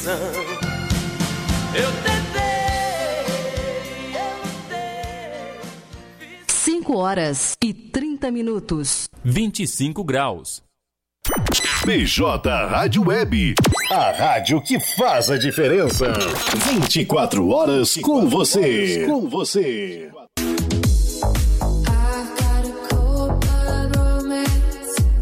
coração. Eu tentei, eu lutei. 5 horas e 30 minutos. 25 graus. BJ Rádio Web. A rádio que faz a diferença. 24 horas com você. Com você.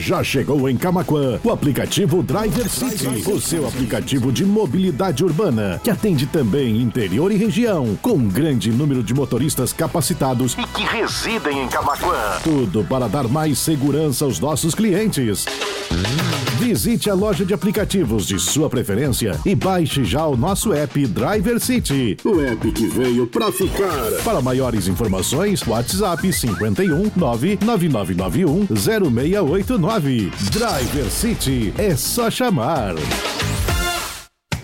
Já chegou em Camaquã o aplicativo Driver City, o seu aplicativo de mobilidade urbana, que atende também interior e região, com um grande número de motoristas capacitados e que residem em Camaquã. Tudo para dar mais segurança aos nossos clientes. Visite a loja de aplicativos de sua preferência e baixe já o nosso app Driver City. O app que veio pra ficar. Para maiores informações, WhatsApp 51 99991 0689. Driver City é só chamar.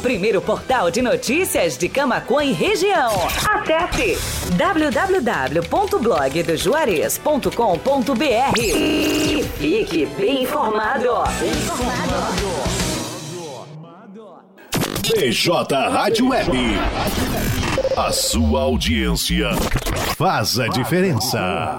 Primeiro portal de notícias de Camaquã e região. Acesse www.blogdojuarez.com.br e fique bem informado. Bem BJ Rádio Web. A sua audiência faz a diferença.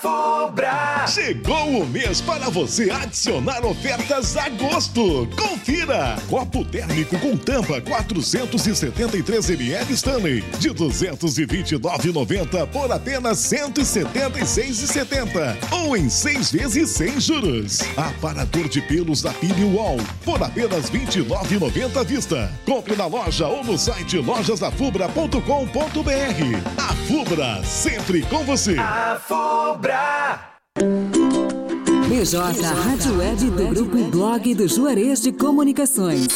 Fubra. Chegou o mês para você adicionar ofertas a gosto. Confira! Copo térmico com tampa 473 ml Stanley de 229,90 por apenas 176,70 ou em seis vezes sem juros. Aparador de pelos da Pili Wall por apenas 29,90 à vista. Compre na loja ou no site lojasafubra.com.br. A Fubra sempre com você. A Fubra. BJ Rádio Web do Grupo Blog do Juarez de Comunicações.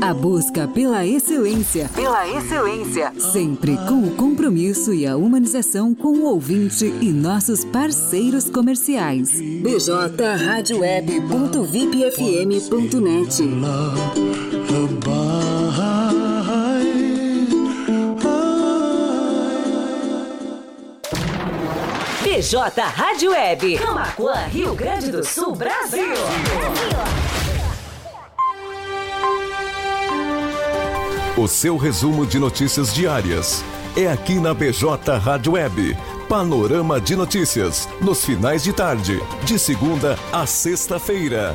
A busca pela excelência. Pela excelência. Sempre com o compromisso e a humanização com o ouvinte e nossos parceiros comerciais. bjradioweb.vipfm.net BJ Rádio Web. Camaquã, Rio Grande do Sul, Brasil. O seu resumo de notícias diárias é aqui na BJ Rádio Web. Panorama de notícias nos finais de tarde, de segunda a sexta-feira.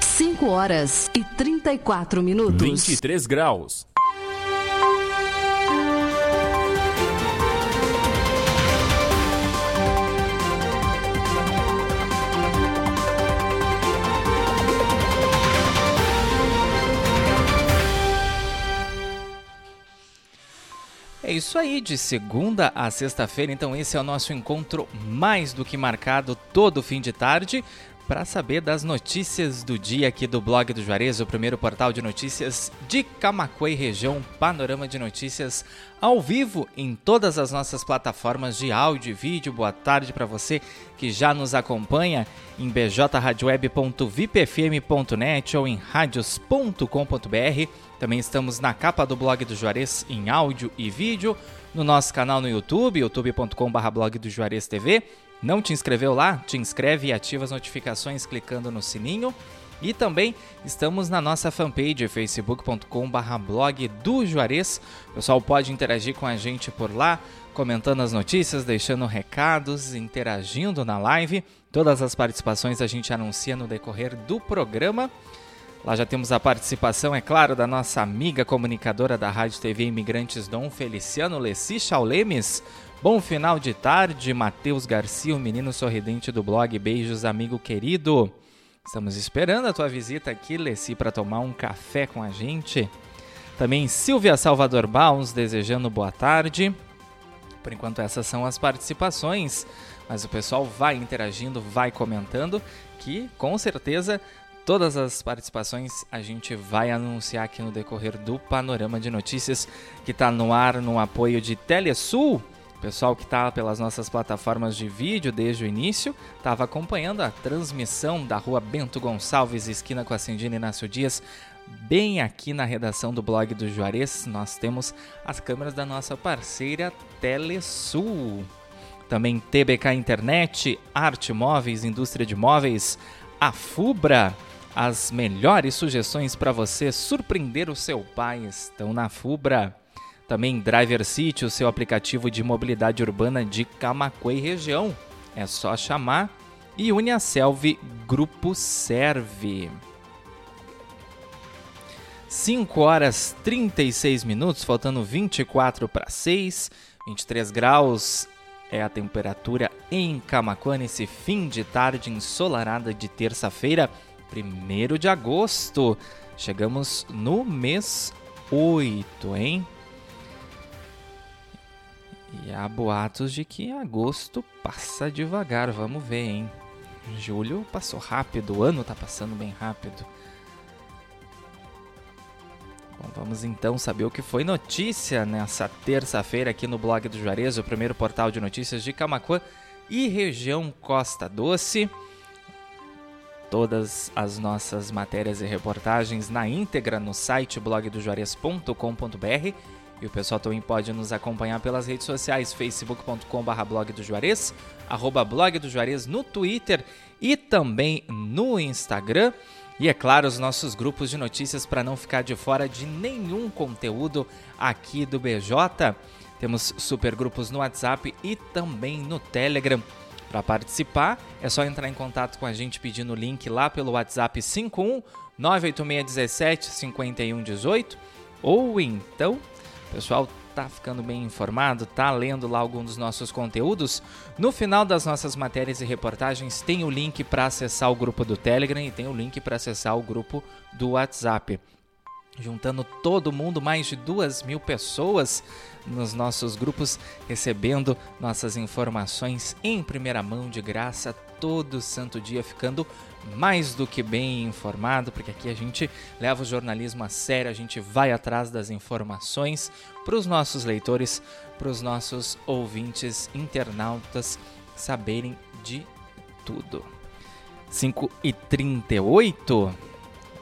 5 horas e 34 minutos. 23 graus. Isso aí, de segunda a sexta-feira, então esse é o nosso encontro mais do que marcado todo fim de tarde para saber das notícias do dia aqui do blog do Juarez, o primeiro portal de notícias de Camacuã e região, panorama de notícias ao vivo em todas as nossas plataformas de áudio e vídeo. Boa tarde para você que já nos acompanha em bjradioweb.vipfm.net ou em radios.com.br Também estamos na capa do blog do Juarez em áudio e vídeo, no nosso canal no YouTube, youtube.com.br blog do Juarez TV. Não te inscreveu lá? Te inscreve e ativa as notificações clicando no sininho. E também estamos na nossa fanpage facebook.com.br blog do Juarez. O pessoal pode interagir com a gente por lá, comentando as notícias, deixando recados, interagindo na live. Todas as participações a gente anuncia no decorrer do programa. Lá já temos a participação, é claro, da nossa amiga comunicadora da Rádio TV Imigrantes Dom Feliciano Leci Chaulemes. Bom final de tarde, Matheus Garcia, o menino sorridente do blog Beijos, amigo querido. Estamos esperando a tua visita aqui, Leci, para tomar um café com a gente. Também Silvia Salvador Baus desejando boa tarde. Por enquanto, essas são as participações, mas o pessoal vai interagindo, vai comentando, que com certeza todas as participações a gente vai anunciar aqui no decorrer do Panorama de Notícias, que está no ar no apoio de Telesul pessoal que está pelas nossas plataformas de vídeo desde o início estava acompanhando a transmissão da rua Bento Gonçalves, esquina com a Cindina Inácio Dias, bem aqui na redação do blog do Juarez. Nós temos as câmeras da nossa parceira Telesul. Também TBK Internet, Arte Móveis, Indústria de Móveis, a Fubra. As melhores sugestões para você surpreender o seu pai estão na Fubra. Também Driver City, o seu aplicativo de mobilidade urbana de Camacuã e região. É só chamar e Uniaselv Grupo Serve. 5 horas 36 minutos, faltando 24 para 6, 23 graus é a temperatura em Camacuã nesse fim de tarde ensolarada de terça-feira, 1 de agosto. Chegamos no mês 8, hein? E há boatos de que agosto passa devagar, vamos ver, hein? Julho passou rápido, o ano tá passando bem rápido. Bom, vamos então saber o que foi notícia nessa terça-feira aqui no blog do Juarez, o primeiro portal de notícias de Camacuã e região Costa Doce. Todas as nossas matérias e reportagens na íntegra no site blogdojuarez.com.br e o pessoal também pode nos acompanhar pelas redes sociais, facebook.com.br blog do Juarez, arroba blog do Juarez no Twitter e também no Instagram. E é claro, os nossos grupos de notícias para não ficar de fora de nenhum conteúdo aqui do BJ. Temos super grupos no WhatsApp e também no Telegram. Para participar, é só entrar em contato com a gente pedindo o link lá pelo WhatsApp 51 98617 5118 ou então o pessoal tá ficando bem informado, tá lendo lá algum dos nossos conteúdos. No final das nossas matérias e reportagens tem o link para acessar o grupo do Telegram e tem o link para acessar o grupo do WhatsApp. Juntando todo mundo, mais de duas mil pessoas nos nossos grupos, recebendo nossas informações em primeira mão de graça todo santo dia, ficando mais do que bem informado, porque aqui a gente leva o jornalismo a sério, a gente vai atrás das informações para os nossos leitores, para os nossos ouvintes, internautas saberem de tudo. 5 e 38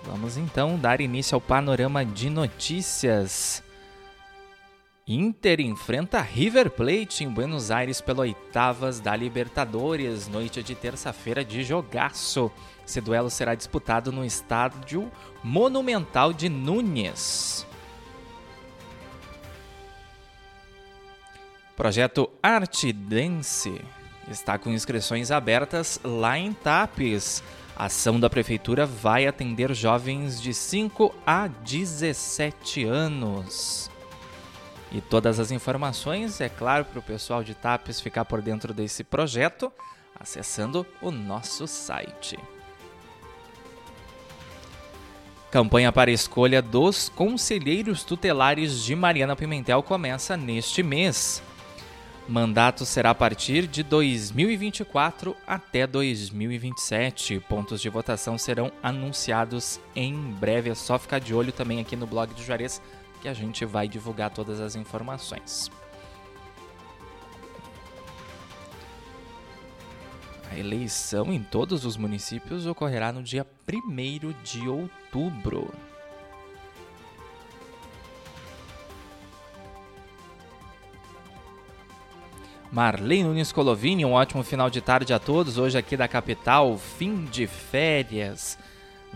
Vamos então dar início ao panorama de notícias. Inter enfrenta River Plate em Buenos Aires pelo oitavas da Libertadores, noite de terça-feira de jogaço. Esse duelo será disputado no estádio Monumental de Núñez. Projeto Arte Dance está com inscrições abertas lá em Tapes. A ação da prefeitura vai atender jovens de 5 a 17 anos. E todas as informações, é claro, para o pessoal de TAPES ficar por dentro desse projeto, acessando o nosso site. Campanha para escolha dos conselheiros tutelares de Mariana Pimentel começa neste mês. Mandato será a partir de 2024 até 2027. Pontos de votação serão anunciados em breve. É só ficar de olho também aqui no blog do Juarez que a gente vai divulgar todas as informações. A eleição em todos os municípios ocorrerá no dia 1 de outubro. Marlene Nunes Colovini, um ótimo final de tarde a todos. Hoje aqui da capital, fim de férias.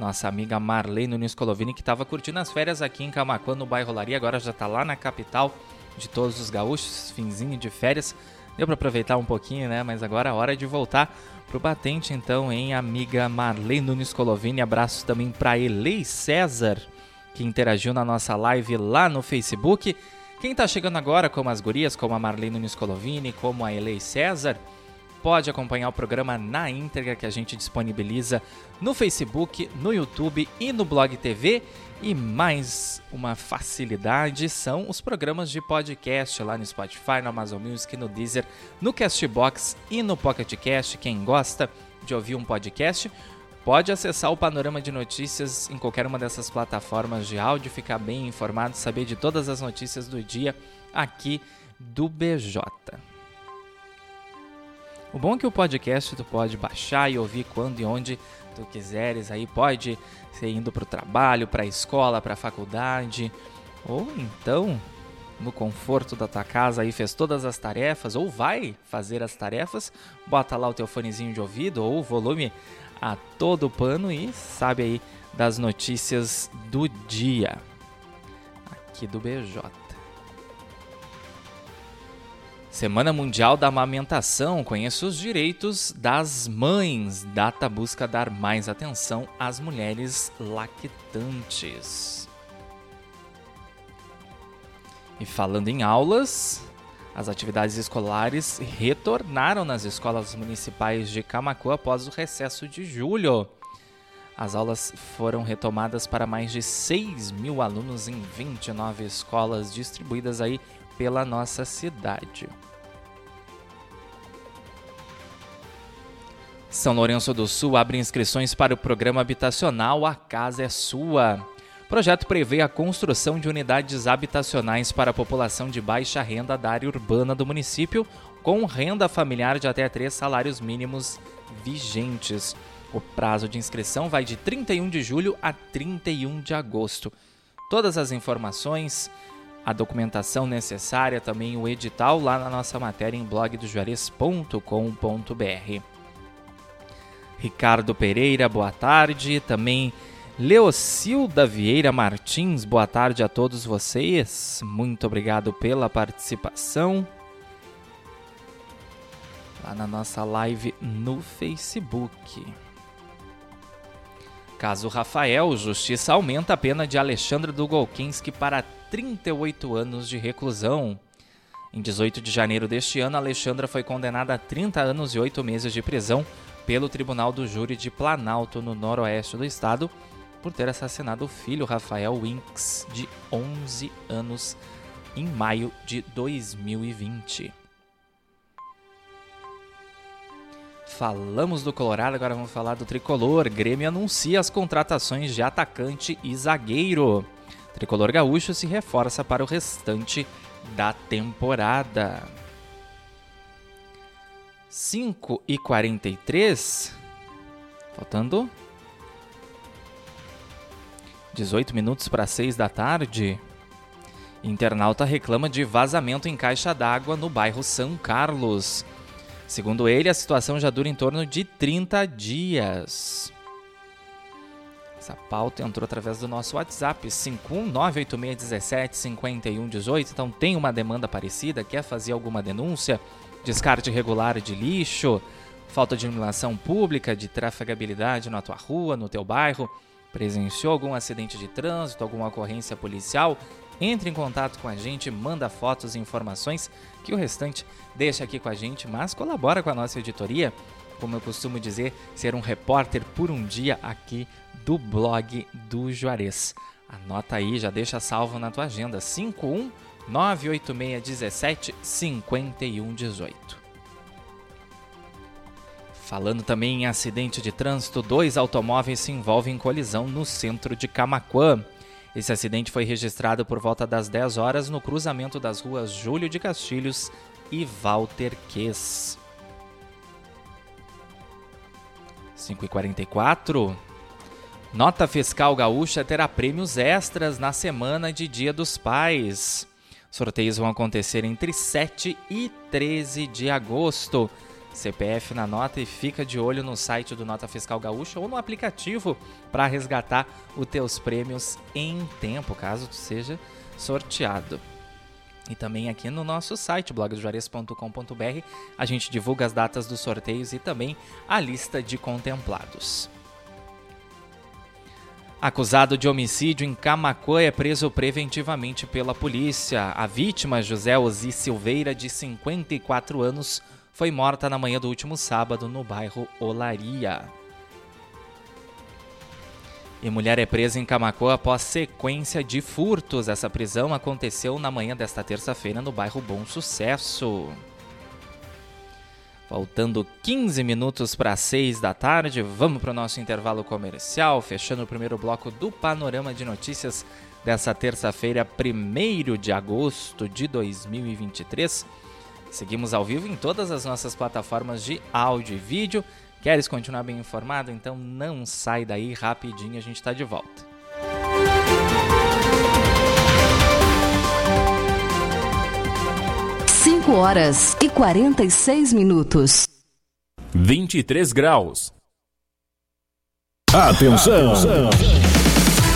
Nossa amiga Marlene Nunes Colovini, que estava curtindo as férias aqui em Camacuã, no bairro Laria, agora já está lá na capital de todos os gaúchos, finzinho de férias. Deu para aproveitar um pouquinho, né? Mas agora é hora de voltar pro batente, então, hein, amiga Marlene Nunes Colovini. Abraços também para Elei César, que interagiu na nossa live lá no Facebook. Quem está chegando agora, como as gurias, como a Marlene Nunes Colovini, como a Elei César, pode acompanhar o programa na íntegra que a gente disponibiliza no Facebook, no YouTube e no Blog TV. E mais uma facilidade são os programas de podcast lá no Spotify, no Amazon Music, no Deezer, no Castbox e no Pocket Cast. Quem gosta de ouvir um podcast, pode acessar o panorama de notícias em qualquer uma dessas plataformas de áudio, ficar bem informado, saber de todas as notícias do dia aqui do BJ. O bom é que o podcast tu pode baixar e ouvir quando e onde tu quiseres, aí pode ser indo para o trabalho, para a escola, para a faculdade, ou então no conforto da tua casa aí fez todas as tarefas ou vai fazer as tarefas, bota lá o teu fonezinho de ouvido ou o volume a todo pano e sabe aí das notícias do dia aqui do BJ. Semana Mundial da Amamentação. Conheça os direitos das mães. Data busca dar mais atenção às mulheres lactantes. E falando em aulas, as atividades escolares retornaram nas escolas municipais de Camacuã após o recesso de julho. As aulas foram retomadas para mais de 6 mil alunos em 29 escolas distribuídas aí pela nossa cidade. São Lourenço do Sul abre inscrições para o programa habitacional A Casa é Sua. O projeto prevê a construção de unidades habitacionais para a população de baixa renda da área urbana do município, com renda familiar de até três salários mínimos vigentes. O prazo de inscrição vai de 31 de julho a 31 de agosto. Todas as informações a documentação necessária, também o edital lá na nossa matéria em blogdojuarez.com.br. Ricardo Pereira, boa tarde. Também Leocilda Vieira Martins, boa tarde a todos vocês. Muito obrigado pela participação. Lá na nossa live no Facebook. Caso Rafael, Justiça aumenta a pena de Alexandre Dugolkinski para 38 anos de reclusão. Em 18 de janeiro deste ano, Alexandra foi condenada a 30 anos e 8 meses de prisão pelo Tribunal do Júri de Planalto, no noroeste do estado, por ter assassinado o filho Rafael Winks, de 11 anos, em maio de 2020. Falamos do Colorado, agora vamos falar do tricolor. Grêmio anuncia as contratações de atacante e zagueiro. Tricolor Gaúcho se reforça para o restante da temporada. 5 e 43. Faltando 18 minutos para 6 da tarde. Internauta reclama de vazamento em caixa d'água no bairro São Carlos. Segundo ele, a situação já dura em torno de 30 dias. Essa pauta entrou através do nosso WhatsApp 51986175118. Então tem uma demanda parecida, quer fazer alguma denúncia? Descarte irregular de lixo, falta de iluminação pública, de trafegabilidade na tua rua, no teu bairro, presenciou algum acidente de trânsito, alguma ocorrência policial? Entre em contato com a gente, manda fotos e informações que o restante deixa aqui com a gente, mas colabora com a nossa editoria como eu costumo dizer, ser um repórter por um dia aqui do blog do Juarez. Anota aí, já deixa salvo na tua agenda 51 98617 5118. Falando também em acidente de trânsito, dois automóveis se envolvem em colisão no centro de Camaquã. Esse acidente foi registrado por volta das 10 horas no cruzamento das ruas Júlio de Castilhos e Walter Ques. 5h44. Nota fiscal gaúcha terá prêmios extras na semana de Dia dos Pais. Sorteios vão acontecer entre 7 e 13 de agosto. CPF na nota e fica de olho no site do Nota Fiscal Gaúcha ou no aplicativo para resgatar os teus prêmios em tempo, caso tu seja sorteado. E também aqui no nosso site, blogdojuarez.com.br, a gente divulga as datas dos sorteios e também a lista de contemplados. Acusado de homicídio em Camacuã é preso preventivamente pela polícia. A vítima, José Ozi Silveira, de 54 anos, foi morta na manhã do último sábado no bairro Olaria. E mulher é presa em Camacuã após sequência de furtos. Essa prisão aconteceu na manhã desta terça-feira no bairro Bom Sucesso. Faltando 15 minutos para 6 da tarde, vamos para o nosso intervalo comercial, fechando o primeiro bloco do Panorama de Notícias dessa terça-feira, 1 de agosto de 2023. Seguimos ao vivo em todas as nossas plataformas de áudio e vídeo. Queres continuar bem informado? Então não sai daí, rapidinho a gente está de volta. 5 horas e 46 minutos. 23 graus. Atenção! Atenção.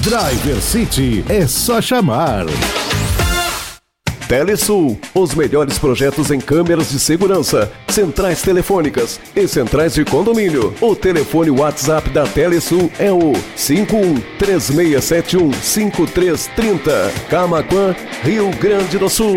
Driver City é só chamar. Telesul, os melhores projetos em câmeras de segurança, centrais telefônicas e centrais de condomínio. O telefone WhatsApp da Telesul é o 5136715330, Camaquã, Rio Grande do Sul.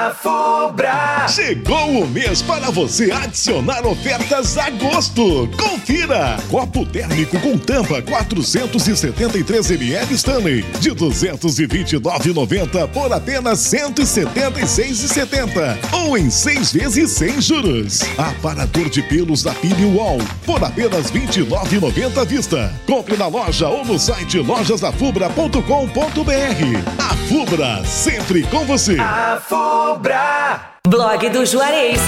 Fubra! Chegou o mês para você adicionar ofertas a gosto. Confira! Copo térmico com tampa 473 ml Stanley de 229,90 por apenas 176,70 ou em seis vezes sem juros. Aparador de pelos da Pini Wall por apenas 29,90 à vista. Compre na loja ou no site lojasafubra.com.br. A Fubra sempre com você. A Fubra. Blog do Juarez.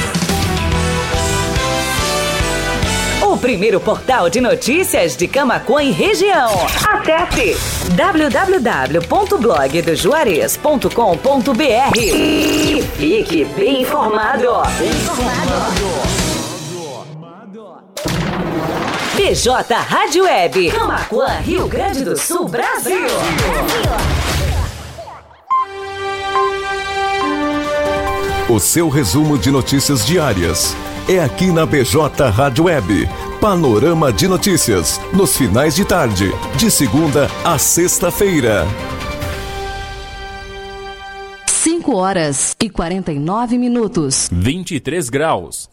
O primeiro portal de notícias de Camacuã e região. Acesse www.blogdojuarez.com.br e fique bem informado. Bem informado. BJ Rádio Web. Camacuã, Rio Grande do Sul, Brasil. O seu resumo de notícias diárias é aqui na BJ Rádio Web. Panorama de notícias nos finais de tarde, de segunda a sexta-feira. 5 horas e 49 minutos. 23 graus.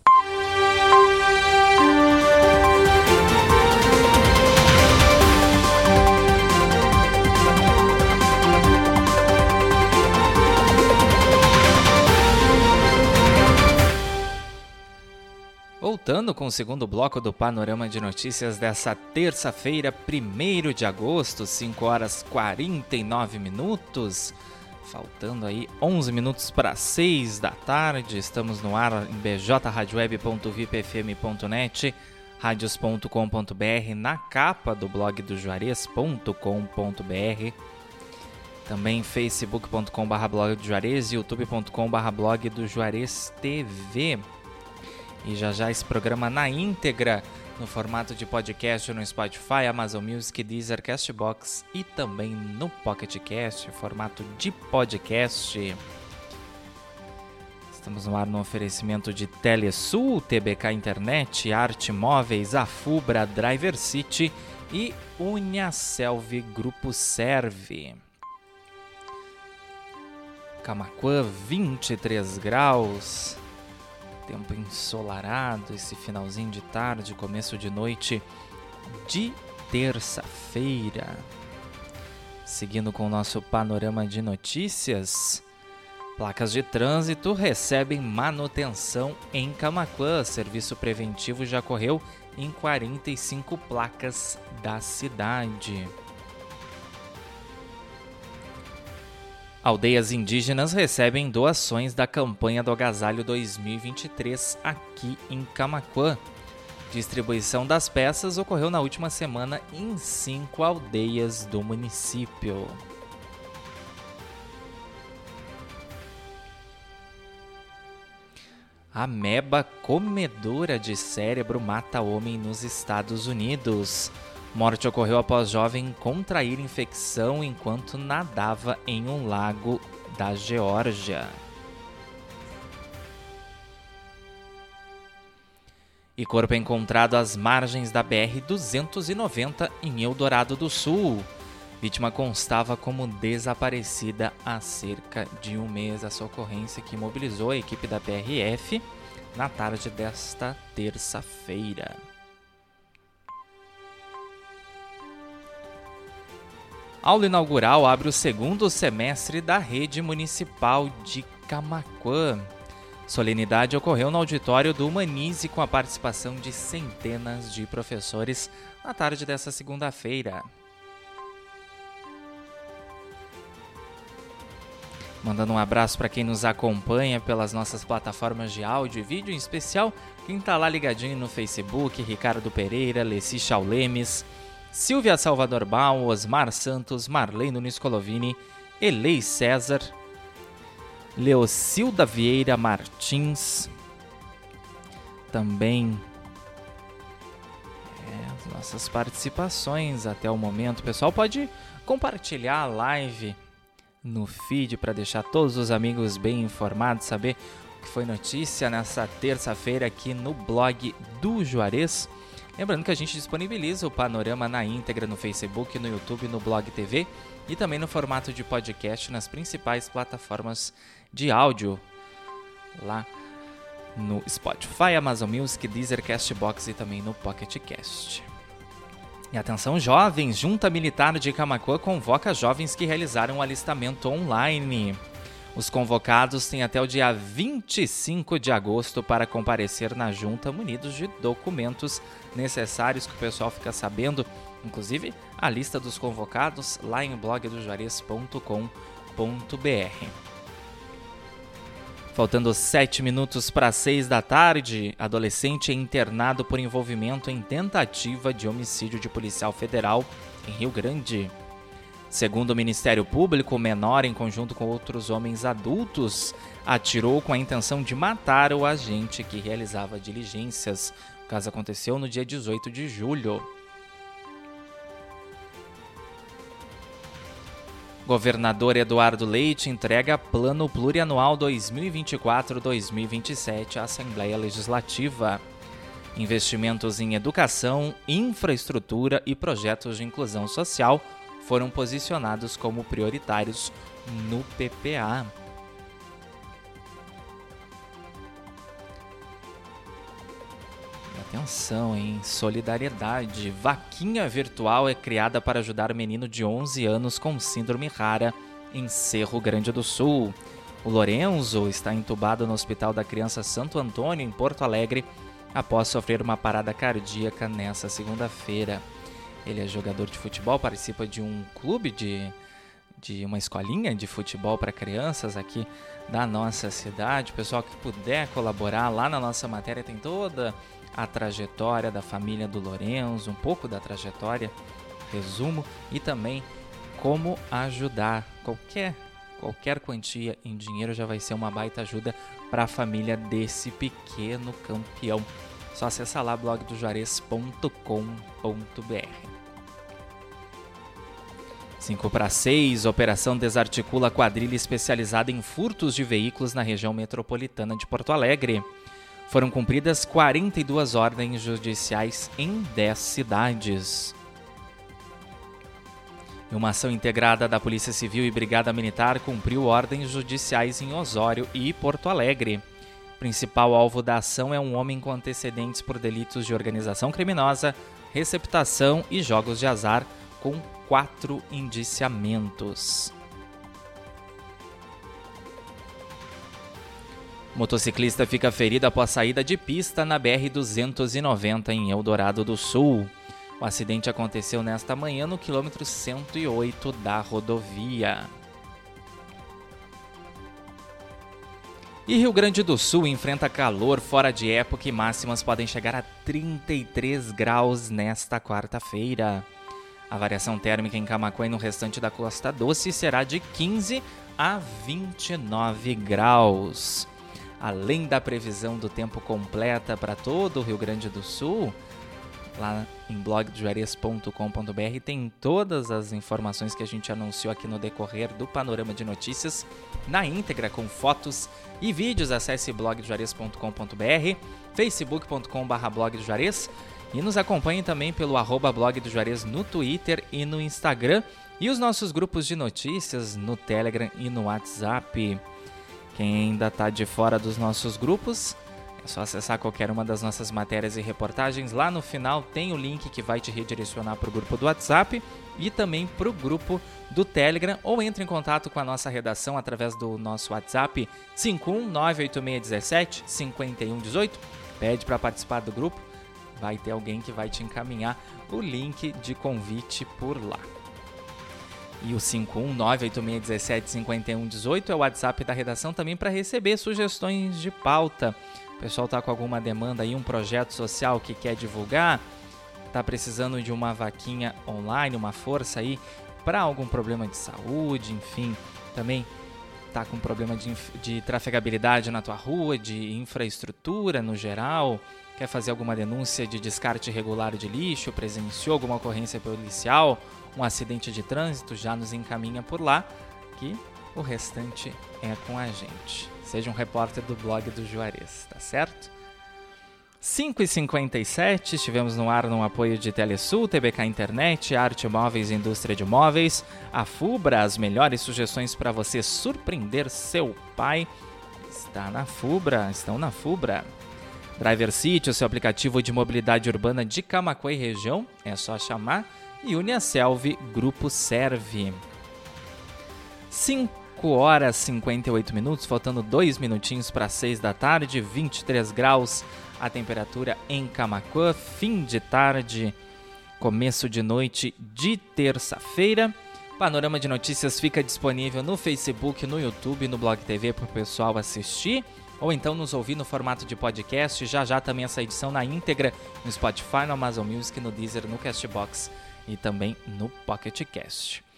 Voltando com o segundo bloco do Panorama de Notícias dessa terça-feira, 1 de agosto, 5 horas 49 minutos. Faltando aí 11 minutos para 6 da tarde. Estamos no ar em bjradioweb.vipfm.net, radios.com.br, na capa do blog do Juarez.com.br. Também facebook.com.br blog do Juarez, youtube.com.br blog do Juarez TV. E já já esse programa na íntegra no formato de podcast no Spotify, Amazon Music, Deezer, Castbox e também no Pocket Cast, formato de podcast. Estamos no ar no oferecimento de Telesul, TBK Internet, Arte Móveis, Afubra, Driver City e Uniaselv Grupo Serve. Camaquã, 23 graus. Tempo ensolarado esse finalzinho de tarde, começo de noite de terça-feira. Seguindo com o nosso panorama de notícias, placas de trânsito recebem manutenção em Camaquã. Serviço preventivo já correu em 45 placas da cidade. Aldeias indígenas recebem doações da campanha do Agasalho 2023 aqui em Camaquã. Distribuição das peças ocorreu na última semana em cinco aldeias do município. Ameba comedora de cérebro mata homem nos Estados Unidos. Morte ocorreu após jovem contrair infecção enquanto nadava em um lago da Geórgia. E corpo encontrado às margens da BR-290 em Eldorado do Sul. Vítima constava como desaparecida há cerca de um mês. Essa ocorrência que mobilizou a equipe da PRF na tarde desta terça-feira. Aula inaugural abre o segundo semestre da rede municipal de Camaquã. Solenidade ocorreu no auditório do Humanize com a participação de centenas de professores na tarde dessa segunda-feira. Mandando um abraço para quem nos acompanha pelas nossas plataformas de áudio e vídeo, em especial quem está lá ligadinho no Facebook, Ricardo Pereira, Leci Chaulemes, Silvia Salvador Baum, Osmar Santos, Marlene Nunes Colovini, Elei César, Leocilda Vieira Martins, também é, as nossas participações até o momento. O pessoal pode compartilhar a live no feed para deixar todos os amigos bem informados, saber o que foi notícia nessa terça-feira aqui no blog do Juarez. Lembrando que a gente disponibiliza o panorama na íntegra no Facebook, no YouTube, no Blog TV e também no formato de podcast nas principais plataformas de áudio lá no Spotify, Amazon Music, Deezer, Castbox e também no Pocket Cast. E atenção jovens, Junta Militar de Camacuã convoca jovens que realizaram o alistamento online. Os convocados têm até o dia 25 de agosto para comparecer na junta munidos de documentos necessários que o pessoal fica sabendo, inclusive a lista dos convocados lá em blogdojuarez.com.br. Faltando 7 minutos para 6 da tarde, adolescente é internado por envolvimento em tentativa de homicídio de policial federal em Rio Grande. Segundo o Ministério Público, o menor, em conjunto com outros homens adultos, atirou com a intenção de matar o agente que realizava diligências. O caso aconteceu no dia 18 de julho. Governador Eduardo Leite entrega Plano Plurianual 2024-2027 à Assembleia Legislativa. Investimentos em educação, infraestrutura e projetos de inclusão social foram posicionados como prioritários no PPA. Atenção, em solidariedade. Vaquinha virtual é criada para ajudar menino de 11 anos com síndrome rara em Cerro Grande do Sul. O Lorenzo está entubado no Hospital da Criança Santo Antônio, em Porto Alegre, após sofrer uma parada cardíaca nesta segunda-feira. Ele é jogador de futebol, participa de um clube de, de uma escolinha de futebol para crianças aqui da nossa cidade. O pessoal que puder colaborar lá na nossa matéria tem toda a trajetória da família do Lorenzo, um pouco da trajetória, resumo, e também como ajudar. Qualquer, qualquer quantia em dinheiro já vai ser uma baita ajuda para a família desse pequeno campeão Só acessar lá blogdojuarez.com.br. 5 para 6, operação desarticula quadrilha especializada em furtos de veículos na região metropolitana de Porto Alegre. Foram cumpridas 42 ordens judiciais em 10 cidades. Uma ação integrada da Polícia Civil e Brigada Militar cumpriu ordens judiciais em Osório e Porto Alegre. Principal alvo da ação é um homem com antecedentes por delitos de organização criminosa, receptação e jogos de azar, com quatro indiciamentos. Motociclista fica ferido após saída de pista na BR-290 em Eldorado do Sul. O acidente aconteceu nesta manhã no quilômetro 108 da rodovia. E Rio Grande do Sul enfrenta calor fora de época e máximas podem chegar a 33 graus nesta quarta-feira. A variação térmica em Camacuã e no restante da Costa Doce será de 15 a 29 graus. Além da previsão do tempo completa para todo o Rio Grande do Sul, lá em blogdojuarez.com.br tem todas as informações que a gente anunciou aqui no decorrer do Panorama de Notícias na íntegra com fotos e vídeos. Acesse blogdojuarez.com.br, facebook.com/blogdojuarez e nos acompanhe também pelo arroba blog do Juarez no Twitter e no Instagram e os nossos grupos de notícias no Telegram e no WhatsApp. Quem ainda está de fora dos nossos grupos, é só acessar qualquer uma das nossas matérias e reportagens. Lá no final tem o link que vai te redirecionar para o grupo do WhatsApp e também para o grupo do Telegram ou entre em contato com a nossa redação através do nosso WhatsApp 5198617 5118. Pede para participar do grupo vai ter alguém que vai te encaminhar o link de convite por lá. E o 51986175118 é o WhatsApp da redação também para receber sugestões de pauta. Pessoal tá com alguma demanda aí, um projeto social que quer divulgar, tá precisando de uma vaquinha online, uma força aí para algum problema de saúde, enfim, também tá com problema de, de trafegabilidade na tua rua, de infraestrutura no geral, quer fazer alguma denúncia de descarte irregular de lixo, presenciou alguma ocorrência policial, um acidente de trânsito, já nos encaminha por lá, que o restante é com a gente. Seja um repórter do blog do Juarez, tá certo? 5h57, estivemos no ar no apoio de Telesul, TBK Internet, Arte Móveis e Indústria de Móveis, a Fubra, as melhores sugestões para você surpreender seu pai. Está na Fubra, estão na Fubra. Driver City, o seu aplicativo de mobilidade urbana de Camacuã e região, é só chamar. E Uniaselv Grupo Serve. 5 horas e 58 minutos, faltando 2 minutinhos para 6 da tarde, 23 graus a temperatura em Camacuã, fim de tarde, começo de noite de terça-feira. Panorama de Notícias fica disponível no Facebook, no YouTube, no Blog TV para o pessoal assistir ou então nos ouvir no formato de podcast. Já já também essa edição na íntegra no Spotify, no Amazon Music, no Deezer, no Castbox e também no Pocket Cast.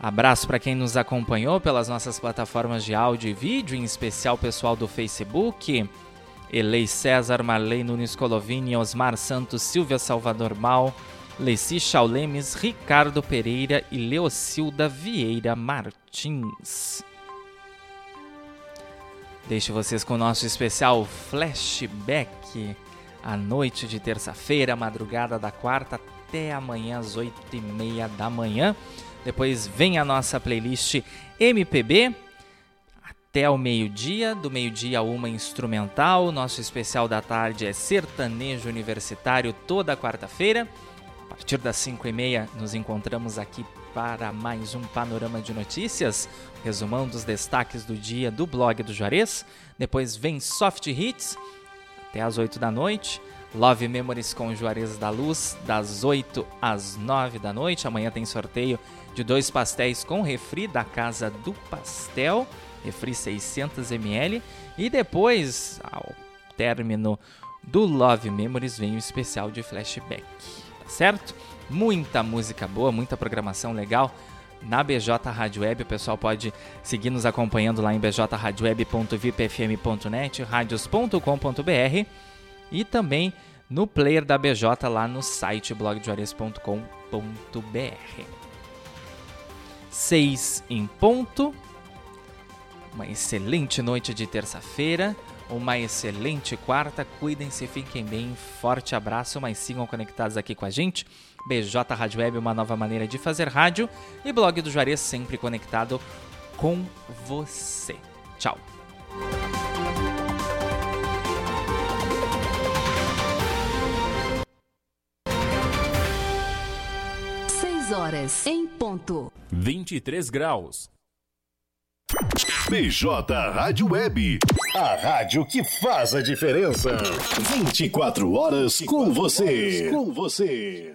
Abraço para quem nos acompanhou pelas nossas plataformas de áudio e vídeo, em especial pessoal do Facebook. Elei César, Marley Nunes Colovini, Osmar Santos, Silvia Salvador Mal, Leci Chaulemes, Ricardo Pereira e Leocilda Vieira Martins. Deixo vocês com o nosso especial flashback. A noite de terça-feira, madrugada da quarta, até amanhã às oito e meia da manhã. Depois vem a nossa playlist MPB até o meio-dia, do meio-dia a uma instrumental. Nosso especial da tarde é sertanejo universitário toda quarta-feira. A partir das cinco e meia nos encontramos aqui para mais um panorama de notícias, resumão dos destaques do dia do blog do Juarez. Depois vem Soft Hits, até às 8 da noite. Love Memories com Juarez da Luz, das 8 às 9 da noite. Amanhã tem sorteio de dois pastéis com refri da Casa do Pastel, refri 600ml. E depois, ao término do Love Memories, vem o especial de flashback, tá certo? muita música boa, muita programação legal na BJ Rádio Web. O pessoal pode seguir nos acompanhando lá em bjradioweb.vipfm.net, radios.com.br e também no player da BJ lá no site blogdejuarez.com.br. 6 em ponto. Uma excelente noite de terça-feira, uma excelente quarta. Cuidem-se, fiquem bem. Forte abraço, mas sigam conectados aqui com a gente. BJ Rádio Web, uma nova maneira de fazer rádio. E blog do Juarez sempre conectado com você. Tchau. Seis horas em ponto. 23 graus. BJ Rádio Web. A rádio que faz a diferença. 24 horas com você. Com você.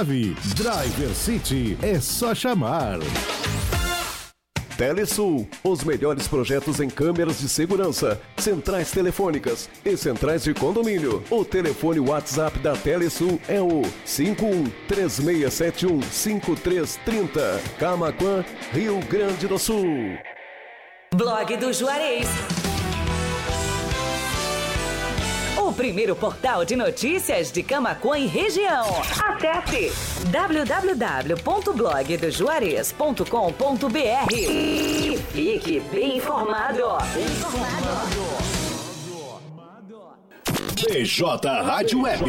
Driver City é só chamar. Telesul, os melhores projetos em câmeras de segurança, centrais telefônicas e centrais de condomínio. O telefone WhatsApp da Telesul é o 5136715330, Camaquã, Rio Grande do Sul. Blog do Juarez. O primeiro portal de notícias de Camacuã e região. Acesse www.blogdojuarez.com.br e fique bem informado. BJ Rádio Web.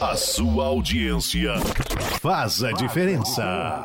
A sua audiência faz a diferença.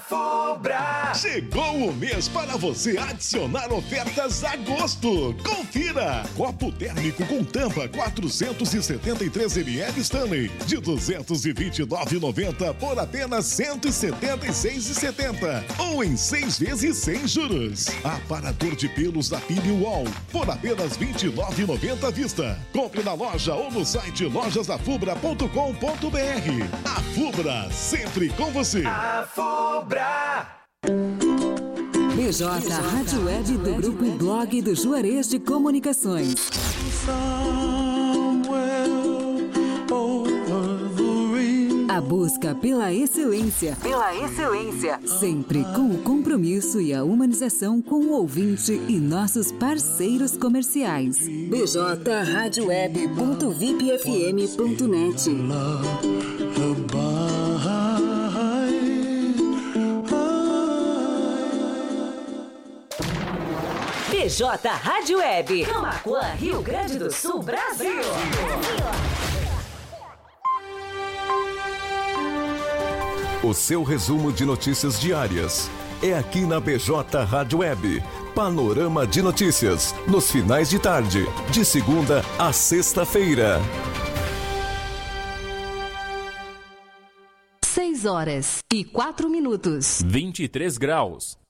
Afubra! Chegou o mês para você adicionar ofertas a gosto. Confira! Copo térmico com tampa 473 ml Stanley de 229,90 por apenas 176,70 ou em seis vezes sem juros. Aparador de pelos da Pili Wall por apenas 29,90 à vista. Compre na loja ou no site lojasafubra.com.br. A Fubra sempre com você. BJ Rádio Web do Grupo Blog do Juarez de Comunicações. A busca pela excelência. Pela excelência. Sempre com o compromisso e a humanização com o ouvinte e nossos parceiros comerciais. BJ Rádio Web. Camacuã, Rio Grande do Sul, Brasil. O seu resumo de notícias diárias é aqui na BJ Rádio Web. Panorama de notícias nos finais de tarde, de segunda a sexta-feira. Seis horas e quatro minutos. 23 graus.